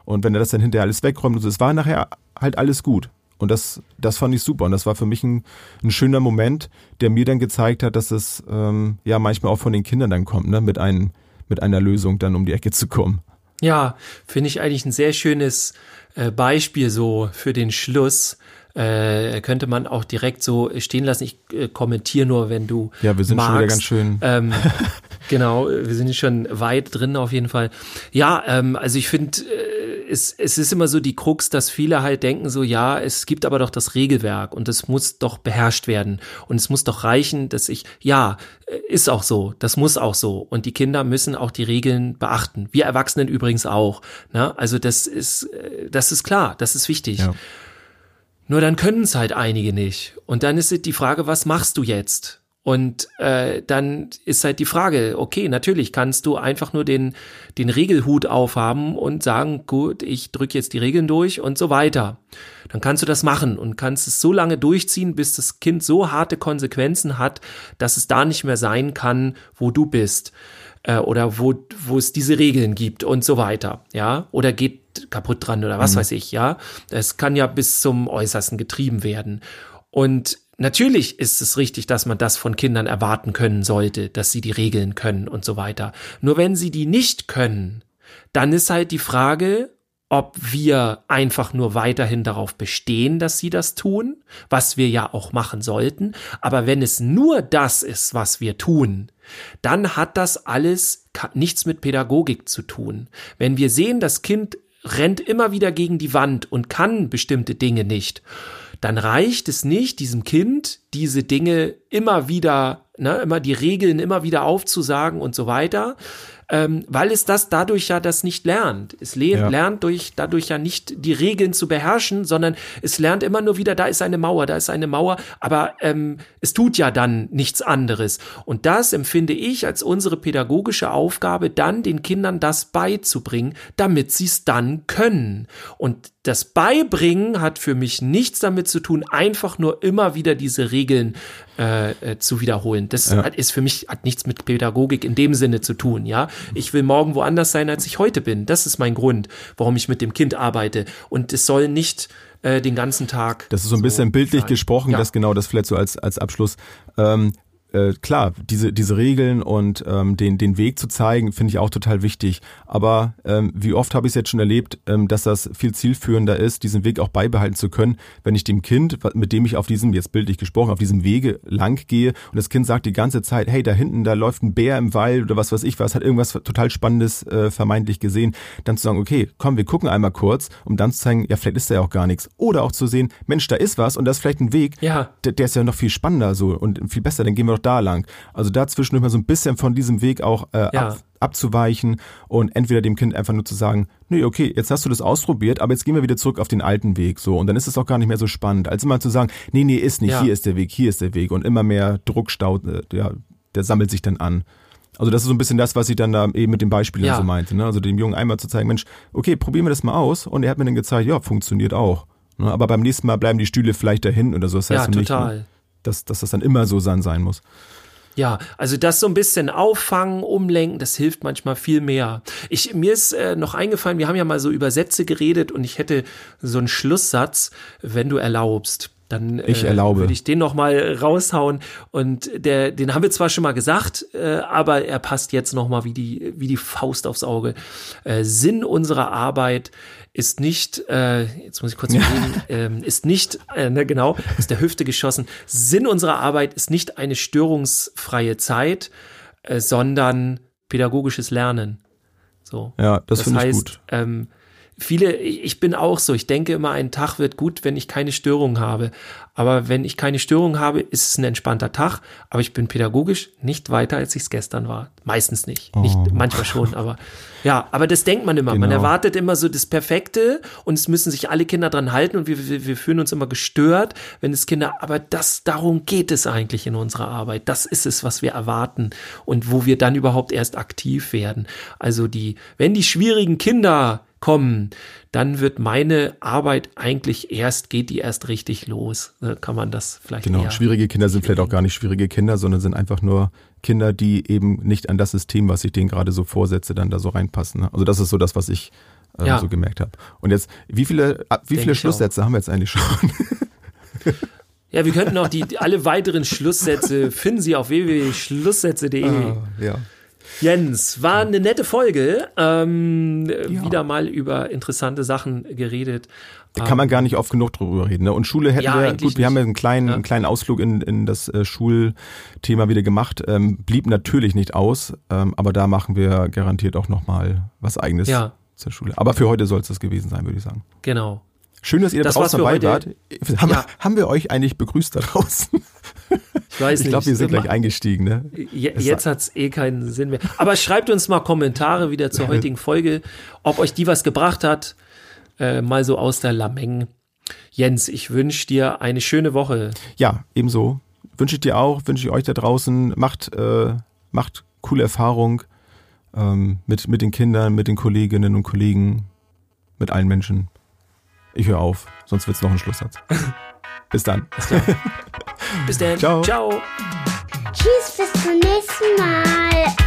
Speaker 3: Und wenn er das dann hinterher alles wegräumt, und so, es war nachher halt alles gut. Und das, das fand ich super. Und das war für mich ein, ein schöner Moment, der mir dann gezeigt hat, dass es ähm, ja manchmal auch von den Kindern dann kommt, ne? mit, ein, mit einer Lösung dann um die Ecke zu kommen.
Speaker 2: Ja, finde ich eigentlich ein sehr schönes äh, Beispiel so für den Schluss. Äh, könnte man auch direkt so stehen lassen. Ich äh, kommentiere nur, wenn du
Speaker 3: Ja, wir sind
Speaker 2: magst.
Speaker 3: schon wieder ganz schön.
Speaker 2: Ähm, Genau, wir sind schon weit drin auf jeden Fall. Ja, ähm, also ich finde, äh, es, es ist immer so die Krux, dass viele halt denken so, ja, es gibt aber doch das Regelwerk und es muss doch beherrscht werden und es muss doch reichen, dass ich, ja, äh, ist auch so, das muss auch so und die Kinder müssen auch die Regeln beachten. Wir Erwachsenen übrigens auch. Ne? Also das ist, äh, das ist klar, das ist wichtig. Ja. Nur dann können es halt einige nicht. Und dann ist die Frage, was machst du jetzt? Und äh, dann ist halt die Frage, okay, natürlich kannst du einfach nur den, den Regelhut aufhaben und sagen, gut, ich drücke jetzt die Regeln durch und so weiter. Dann kannst du das machen und kannst es so lange durchziehen, bis das Kind so harte Konsequenzen hat, dass es da nicht mehr sein kann, wo du bist äh, oder wo, wo es diese Regeln gibt und so weiter. Ja, oder geht kaputt dran oder was mhm. weiß ich, ja. Es kann ja bis zum Äußersten getrieben werden. Und Natürlich ist es richtig, dass man das von Kindern erwarten können sollte, dass sie die Regeln können und so weiter. Nur wenn sie die nicht können, dann ist halt die Frage, ob wir einfach nur weiterhin darauf bestehen, dass sie das tun, was wir ja auch machen sollten. Aber wenn es nur das ist, was wir tun, dann hat das alles nichts mit Pädagogik zu tun. Wenn wir sehen, das Kind rennt immer wieder gegen die Wand und kann bestimmte Dinge nicht dann reicht es nicht, diesem Kind diese Dinge immer wieder, ne, immer die Regeln immer wieder aufzusagen und so weiter, ähm, weil es das dadurch ja das nicht lernt. Es le ja. lernt durch, dadurch ja nicht die Regeln zu beherrschen, sondern es lernt immer nur wieder, da ist eine Mauer, da ist eine Mauer, aber ähm, es tut ja dann nichts anderes. Und das empfinde ich als unsere pädagogische Aufgabe, dann den Kindern das beizubringen, damit sie es dann können. Und das Beibringen hat für mich nichts damit zu tun, einfach nur immer wieder diese Regeln äh, äh, zu wiederholen. Das ja. hat, ist für mich hat nichts mit Pädagogik in dem Sinne zu tun. Ja, ich will morgen woanders sein, als ich heute bin. Das ist mein Grund, warum ich mit dem Kind arbeite. Und es soll nicht äh, den ganzen Tag.
Speaker 3: Das ist so ein bisschen bildlich sein. gesprochen, ja. das genau das vielleicht so als als Abschluss. Ähm, äh, klar, diese, diese Regeln und ähm, den, den Weg zu zeigen, finde ich auch total wichtig. Aber ähm, wie oft habe ich es jetzt schon erlebt, ähm, dass das viel zielführender ist, diesen Weg auch beibehalten zu können, wenn ich dem Kind, mit dem ich auf diesem, jetzt bildlich gesprochen, auf diesem Wege lang gehe und das Kind sagt die ganze Zeit, hey, da hinten, da läuft ein Bär im Wald oder was weiß ich was, hat irgendwas total Spannendes äh, vermeintlich gesehen, dann zu sagen, okay, komm, wir gucken einmal kurz, um dann zu zeigen, ja, vielleicht ist da ja auch gar nichts. Oder auch zu sehen, Mensch, da ist was und das ist vielleicht ein Weg, ja. der, der ist ja noch viel spannender so und viel besser, dann gehen wir doch da lang. Also dazwischen immer so ein bisschen von diesem Weg auch äh, ja. ab, abzuweichen und entweder dem Kind einfach nur zu sagen, nee, okay, jetzt hast du das ausprobiert, aber jetzt gehen wir wieder zurück auf den alten Weg, so. Und dann ist es auch gar nicht mehr so spannend, als immer zu sagen, nee, nee, ist nicht, ja. hier ist der Weg, hier ist der Weg und immer mehr Druckstau, äh, ja, der sammelt sich dann an. Also das ist so ein bisschen das, was ich dann da eben mit dem Beispiel ja. so meinte. Ne? Also dem Jungen einmal zu zeigen, Mensch, okay, probieren wir das mal aus. Und er hat mir dann gezeigt, ja, funktioniert auch. Ne? Aber beim nächsten Mal bleiben die Stühle vielleicht dahin oder so. Das heißt ja, total. Nicht, ne? Dass, dass das dann immer so sein, sein muss.
Speaker 2: Ja, also das so ein bisschen auffangen, umlenken, das hilft manchmal viel mehr. Ich, mir ist äh, noch eingefallen, wir haben ja mal so über Sätze geredet und ich hätte so einen Schlusssatz, wenn du erlaubst. Dann
Speaker 3: ich äh, erlaube.
Speaker 2: würde ich den noch mal raushauen und der, den haben wir zwar schon mal gesagt, äh, aber er passt jetzt noch mal wie die wie die Faust aufs Auge. Äh, Sinn unserer Arbeit ist nicht, äh, jetzt muss ich kurz überlegen, ähm, ist nicht, äh, ne, genau, ist der Hüfte geschossen. Sinn unserer Arbeit ist nicht eine störungsfreie Zeit, äh, sondern pädagogisches Lernen. So.
Speaker 3: Ja, das, das finde ich gut.
Speaker 2: Ähm, viele, ich bin auch so, ich denke immer, ein Tag wird gut, wenn ich keine Störung habe. Aber wenn ich keine Störung habe, ist es ein entspannter Tag. Aber ich bin pädagogisch nicht weiter, als ich es gestern war. Meistens nicht. Oh. nicht manchmal schon, aber ja, aber das denkt man immer. Genau. Man erwartet immer so das Perfekte und es müssen sich alle Kinder dran halten und wir, wir, wir fühlen uns immer gestört, wenn es Kinder, aber das, darum geht es eigentlich in unserer Arbeit. Das ist es, was wir erwarten und wo wir dann überhaupt erst aktiv werden. Also die, wenn die schwierigen Kinder kommen, dann wird meine Arbeit eigentlich erst, geht die erst richtig los. Kann man das vielleicht
Speaker 3: Genau, schwierige Kinder sind vielleicht auch gar nicht schwierige Kinder, sondern sind einfach nur Kinder, die eben nicht an das System, was ich denen gerade so vorsetze, dann da so reinpassen. Ne? Also das ist so das, was ich äh, ja. so gemerkt habe. Und jetzt, wie viele, wie viele Schlusssätze haben wir jetzt eigentlich schon?
Speaker 2: Ja, wir könnten auch die, alle weiteren Schlusssätze finden Sie auf www.schlusssätze.de. Ah,
Speaker 3: ja.
Speaker 2: Jens, war eine nette Folge. Ähm, ja. Wieder mal über interessante Sachen geredet.
Speaker 3: Da kann man gar nicht oft genug drüber reden. Ne? Und Schule hätten ja, wir, gut, nicht. wir haben ja einen kleinen, ja. einen kleinen Ausflug in, in das äh, Schulthema wieder gemacht. Ähm, blieb natürlich nicht aus, ähm, aber da machen wir garantiert auch nochmal was eigenes ja. zur Schule. Aber für heute soll es das gewesen sein, würde ich sagen.
Speaker 2: Genau.
Speaker 3: Schön, dass ihr da draußen dabei wart. Haben, ja. haben, wir euch eigentlich begrüßt da draußen?
Speaker 2: Ich weiß
Speaker 3: ich glaube, wir sind gleich eingestiegen. Ne?
Speaker 2: Jetzt hat es eh keinen Sinn mehr. Aber schreibt uns mal Kommentare wieder zur heutigen Folge, ob euch die was gebracht hat äh, mal so aus der Lameng. Jens, ich wünsche dir eine schöne Woche.
Speaker 3: Ja, ebenso. Wünsche ich dir auch, wünsche ich euch da draußen. Macht, äh, macht coole Erfahrung ähm, mit, mit den Kindern, mit den Kolleginnen und Kollegen, mit allen Menschen. Ich höre auf, sonst wird es noch ein Schlusssatz. Bis dann.
Speaker 2: Bis dann. Ciao. Ciao.
Speaker 1: Tschüss, bis zum nächsten Mal.